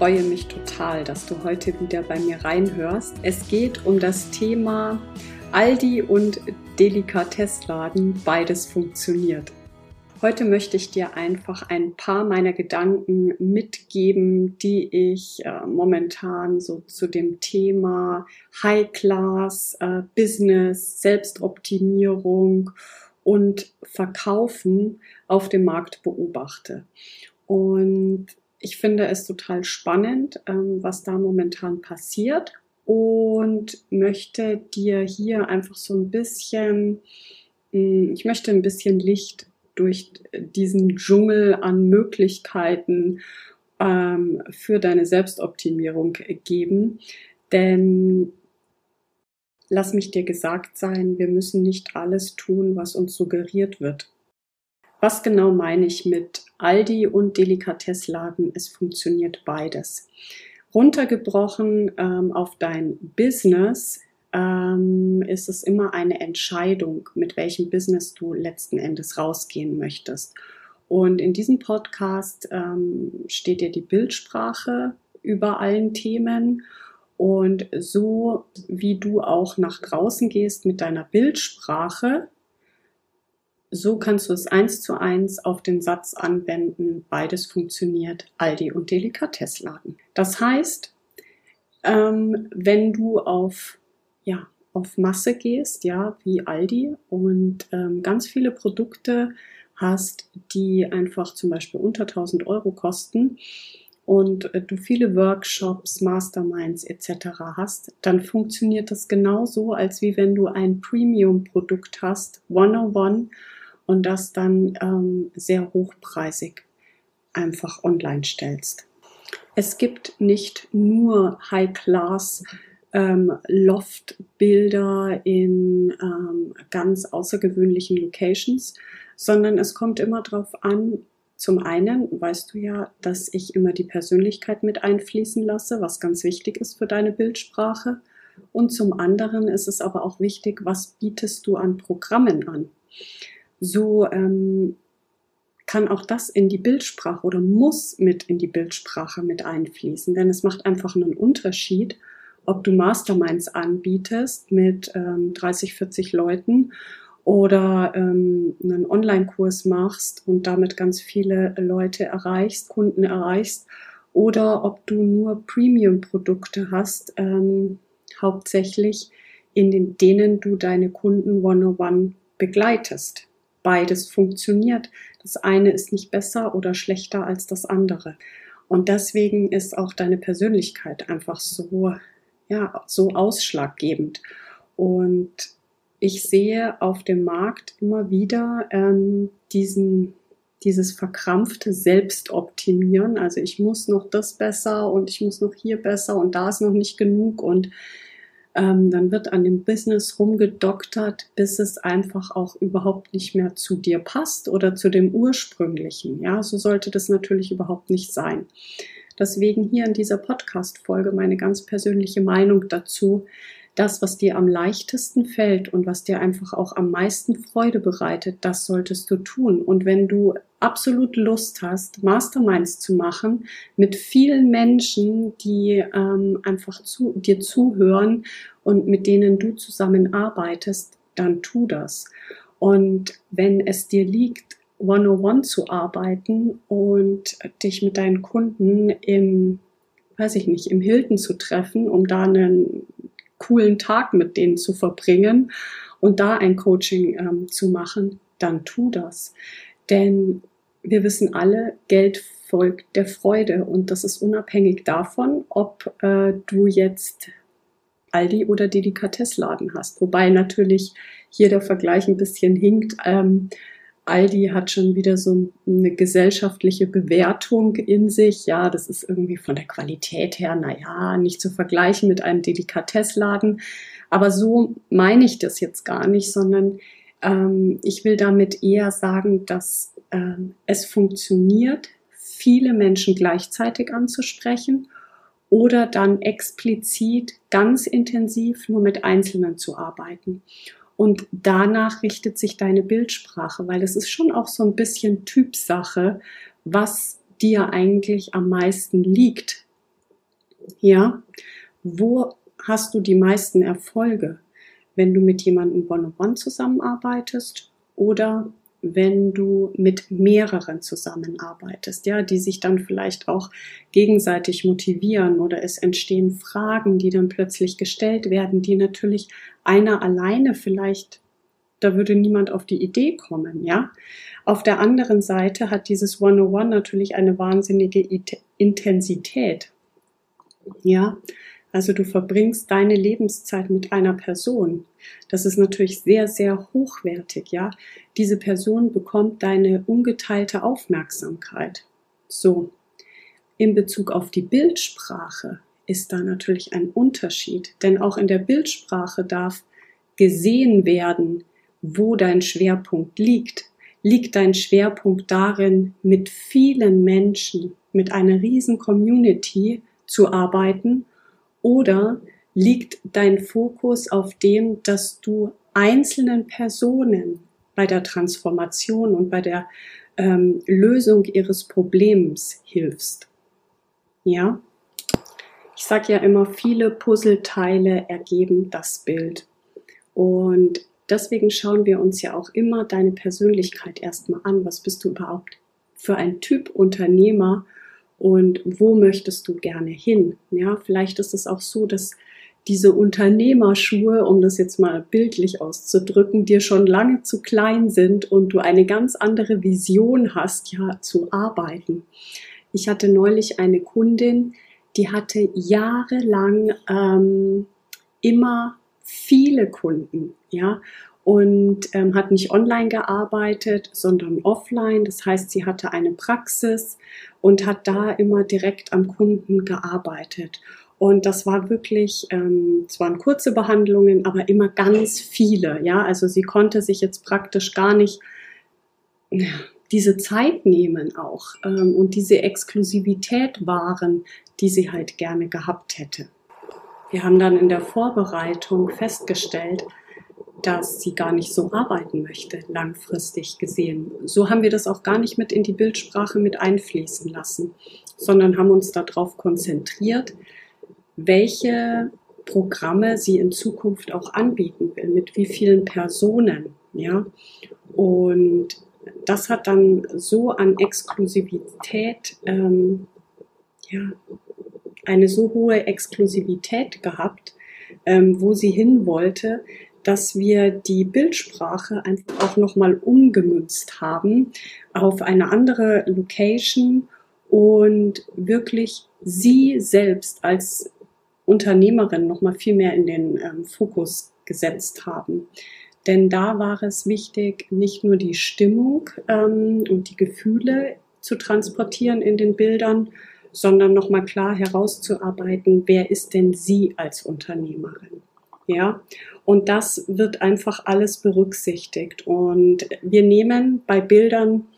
Freue mich total, dass du heute wieder bei mir reinhörst. Es geht um das Thema Aldi und Delikatessladen, beides funktioniert. Heute möchte ich dir einfach ein paar meiner Gedanken mitgeben, die ich äh, momentan so zu dem Thema High Class, äh, Business, Selbstoptimierung und Verkaufen auf dem Markt beobachte. Und ich finde es total spannend, ähm, was da momentan passiert und möchte dir hier einfach so ein bisschen, mm, ich möchte ein bisschen Licht durch diesen Dschungel an Möglichkeiten ähm, für deine Selbstoptimierung geben. Denn lass mich dir gesagt sein, wir müssen nicht alles tun, was uns suggeriert wird. Was genau meine ich mit Aldi und Delikatessladen? Es funktioniert beides. Runtergebrochen ähm, auf dein Business ähm, ist es immer eine Entscheidung, mit welchem Business du letzten Endes rausgehen möchtest. Und in diesem Podcast ähm, steht dir die Bildsprache über allen Themen. Und so wie du auch nach draußen gehst mit deiner Bildsprache, so kannst du es eins zu eins auf den Satz anwenden, beides funktioniert, Aldi und Delikatessladen. Das heißt, ähm, wenn du auf, ja, auf Masse gehst, ja, wie Aldi und ähm, ganz viele Produkte hast, die einfach zum Beispiel unter 1000 Euro kosten und äh, du viele Workshops, Masterminds etc. hast, dann funktioniert das genauso, als wie wenn du ein Premium-Produkt hast, 101 und das dann ähm, sehr hochpreisig einfach online stellst. Es gibt nicht nur High-Class ähm, Loft-Bilder in ähm, ganz außergewöhnlichen Locations, sondern es kommt immer darauf an, zum einen weißt du ja, dass ich immer die Persönlichkeit mit einfließen lasse, was ganz wichtig ist für deine Bildsprache. Und zum anderen ist es aber auch wichtig, was bietest du an Programmen an so ähm, kann auch das in die Bildsprache oder muss mit in die Bildsprache mit einfließen. Denn es macht einfach einen Unterschied, ob du Masterminds anbietest mit ähm, 30, 40 Leuten oder ähm, einen Online-Kurs machst und damit ganz viele Leute erreichst, Kunden erreichst, oder ob du nur Premium-Produkte hast, ähm, hauptsächlich in den, denen du deine Kunden one-on-one begleitest beides funktioniert. Das eine ist nicht besser oder schlechter als das andere. Und deswegen ist auch deine Persönlichkeit einfach so, ja, so ausschlaggebend. Und ich sehe auf dem Markt immer wieder ähm, diesen, dieses verkrampfte Selbstoptimieren. Also ich muss noch das besser und ich muss noch hier besser und da ist noch nicht genug und ähm, dann wird an dem Business rumgedoktert, bis es einfach auch überhaupt nicht mehr zu dir passt oder zu dem ursprünglichen. Ja, so sollte das natürlich überhaupt nicht sein. Deswegen hier in dieser Podcast-Folge meine ganz persönliche Meinung dazu, das, was dir am leichtesten fällt und was dir einfach auch am meisten Freude bereitet, das solltest du tun. Und wenn du absolut Lust hast, Masterminds zu machen mit vielen Menschen, die ähm, einfach zu, dir zuhören und mit denen du zusammenarbeitest, dann tu das. Und wenn es dir liegt, one-on-one zu arbeiten und dich mit deinen Kunden im, weiß ich nicht, im Hilton zu treffen, um da einen coolen Tag mit denen zu verbringen und da ein Coaching ähm, zu machen, dann tu das. Denn wir wissen alle, Geld folgt der Freude und das ist unabhängig davon, ob äh, du jetzt Aldi oder Delikatessladen hast. Wobei natürlich hier der Vergleich ein bisschen hinkt. Ähm, Aldi hat schon wieder so eine gesellschaftliche Bewertung in sich. Ja, das ist irgendwie von der Qualität her, naja, nicht zu vergleichen mit einem Delikatessladen. Aber so meine ich das jetzt gar nicht, sondern ähm, ich will damit eher sagen, dass ähm, es funktioniert, viele Menschen gleichzeitig anzusprechen oder dann explizit ganz intensiv nur mit Einzelnen zu arbeiten. Und danach richtet sich deine Bildsprache, weil es ist schon auch so ein bisschen Typsache, was dir eigentlich am meisten liegt. Ja, wo hast du die meisten Erfolge? Wenn du mit jemandem one-on-one zusammenarbeitest oder wenn du mit mehreren zusammenarbeitest, ja, die sich dann vielleicht auch gegenseitig motivieren oder es entstehen Fragen, die dann plötzlich gestellt werden, die natürlich einer alleine vielleicht, da würde niemand auf die Idee kommen, ja. Auf der anderen Seite hat dieses 101 natürlich eine wahnsinnige Intensität, ja. Also du verbringst deine Lebenszeit mit einer Person. Das ist natürlich sehr, sehr hochwertig, ja. Diese Person bekommt deine ungeteilte Aufmerksamkeit. So. In Bezug auf die Bildsprache ist da natürlich ein Unterschied, denn auch in der Bildsprache darf gesehen werden, wo dein Schwerpunkt liegt. Liegt dein Schwerpunkt darin, mit vielen Menschen, mit einer riesen Community zu arbeiten oder liegt dein Fokus auf dem, dass du einzelnen Personen bei der Transformation und bei der ähm, Lösung ihres Problems hilfst? Ja? Ich sage ja immer, viele Puzzleteile ergeben das Bild. Und deswegen schauen wir uns ja auch immer deine Persönlichkeit erstmal an. Was bist du überhaupt für ein Typ Unternehmer? Und wo möchtest du gerne hin? Ja, vielleicht ist es auch so, dass diese Unternehmerschuhe, um das jetzt mal bildlich auszudrücken, dir schon lange zu klein sind und du eine ganz andere Vision hast, ja, zu arbeiten. Ich hatte neulich eine Kundin, die hatte jahrelang ähm, immer viele Kunden, ja, und ähm, hat nicht online gearbeitet, sondern offline. Das heißt, sie hatte eine Praxis und hat da immer direkt am Kunden gearbeitet. Und das war wirklich, ähm, es waren kurze Behandlungen, aber immer ganz viele. Ja, also sie konnte sich jetzt praktisch gar nicht ja, diese Zeit nehmen auch ähm, und diese Exklusivität wahren, die sie halt gerne gehabt hätte. Wir haben dann in der Vorbereitung festgestellt, dass sie gar nicht so arbeiten möchte, langfristig gesehen. So haben wir das auch gar nicht mit in die Bildsprache mit einfließen lassen, sondern haben uns darauf konzentriert, welche Programme sie in Zukunft auch anbieten will, mit wie vielen Personen, ja. Und das hat dann so an Exklusivität, ähm, ja, eine so hohe Exklusivität gehabt, ähm, wo sie hin wollte, dass wir die Bildsprache einfach auch nochmal umgemünzt haben auf eine andere Location und wirklich sie selbst als Unternehmerin nochmal viel mehr in den ähm, Fokus gesetzt haben. Denn da war es wichtig, nicht nur die Stimmung ähm, und die Gefühle zu transportieren in den Bildern, sondern nochmal klar herauszuarbeiten, wer ist denn sie als Unternehmerin. Ja, und das wird einfach alles berücksichtigt. Und wir nehmen bei Bildern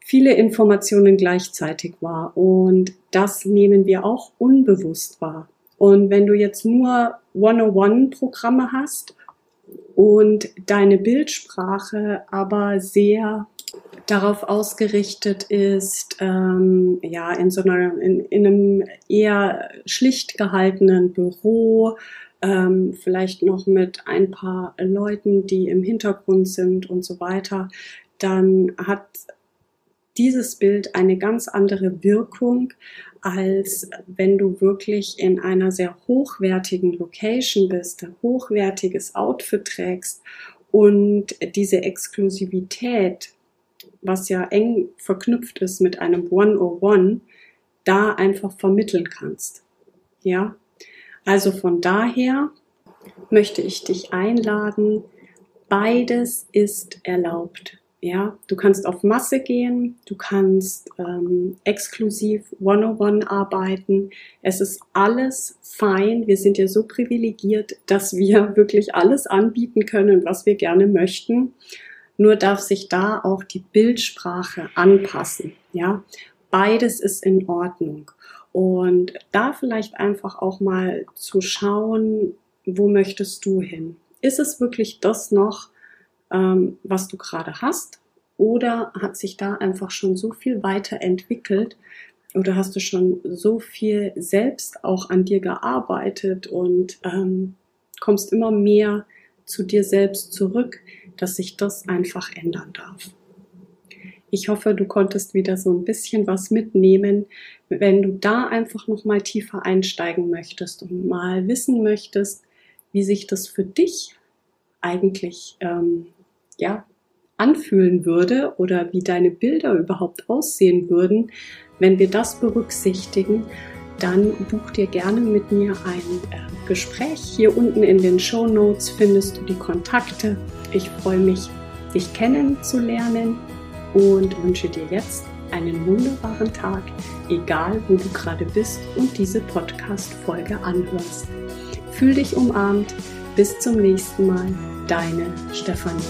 viele Informationen gleichzeitig wahr. Und das nehmen wir auch unbewusst wahr. Und wenn du jetzt nur 101-Programme hast und deine Bildsprache aber sehr darauf ausgerichtet ist, ähm, ja, in so einer, in, in einem eher schlicht gehaltenen Büro, ähm, vielleicht noch mit ein paar Leuten, die im Hintergrund sind und so weiter, dann hat dieses Bild eine ganz andere Wirkung, als wenn du wirklich in einer sehr hochwertigen Location bist, hochwertiges Outfit trägst und diese Exklusivität, was ja eng verknüpft ist mit einem 101, da einfach vermitteln kannst. Ja, also von daher möchte ich dich einladen, beides ist erlaubt. Ja, du kannst auf Masse gehen, du kannst ähm, exklusiv One-on-One arbeiten. Es ist alles fein. Wir sind ja so privilegiert, dass wir wirklich alles anbieten können, was wir gerne möchten. Nur darf sich da auch die Bildsprache anpassen. Ja, beides ist in Ordnung. Und da vielleicht einfach auch mal zu schauen, wo möchtest du hin? Ist es wirklich das noch, ähm, was du gerade hast? Oder hat sich da einfach schon so viel weiterentwickelt? Oder hast du schon so viel selbst auch an dir gearbeitet und ähm, kommst immer mehr zu dir selbst zurück, dass sich das einfach ändern darf? Ich hoffe, du konntest wieder so ein bisschen was mitnehmen. Wenn du da einfach noch mal tiefer einsteigen möchtest und mal wissen möchtest, wie sich das für dich eigentlich ähm, ja, anfühlen würde oder wie deine Bilder überhaupt aussehen würden, wenn wir das berücksichtigen, dann buch dir gerne mit mir ein äh, Gespräch. Hier unten in den Show Notes findest du die Kontakte. Ich freue mich, dich kennenzulernen und wünsche dir jetzt einen wunderbaren Tag, egal wo du gerade bist und diese Podcast-Folge anhörst. Fühl dich umarmt. Bis zum nächsten Mal. Deine Stefanie.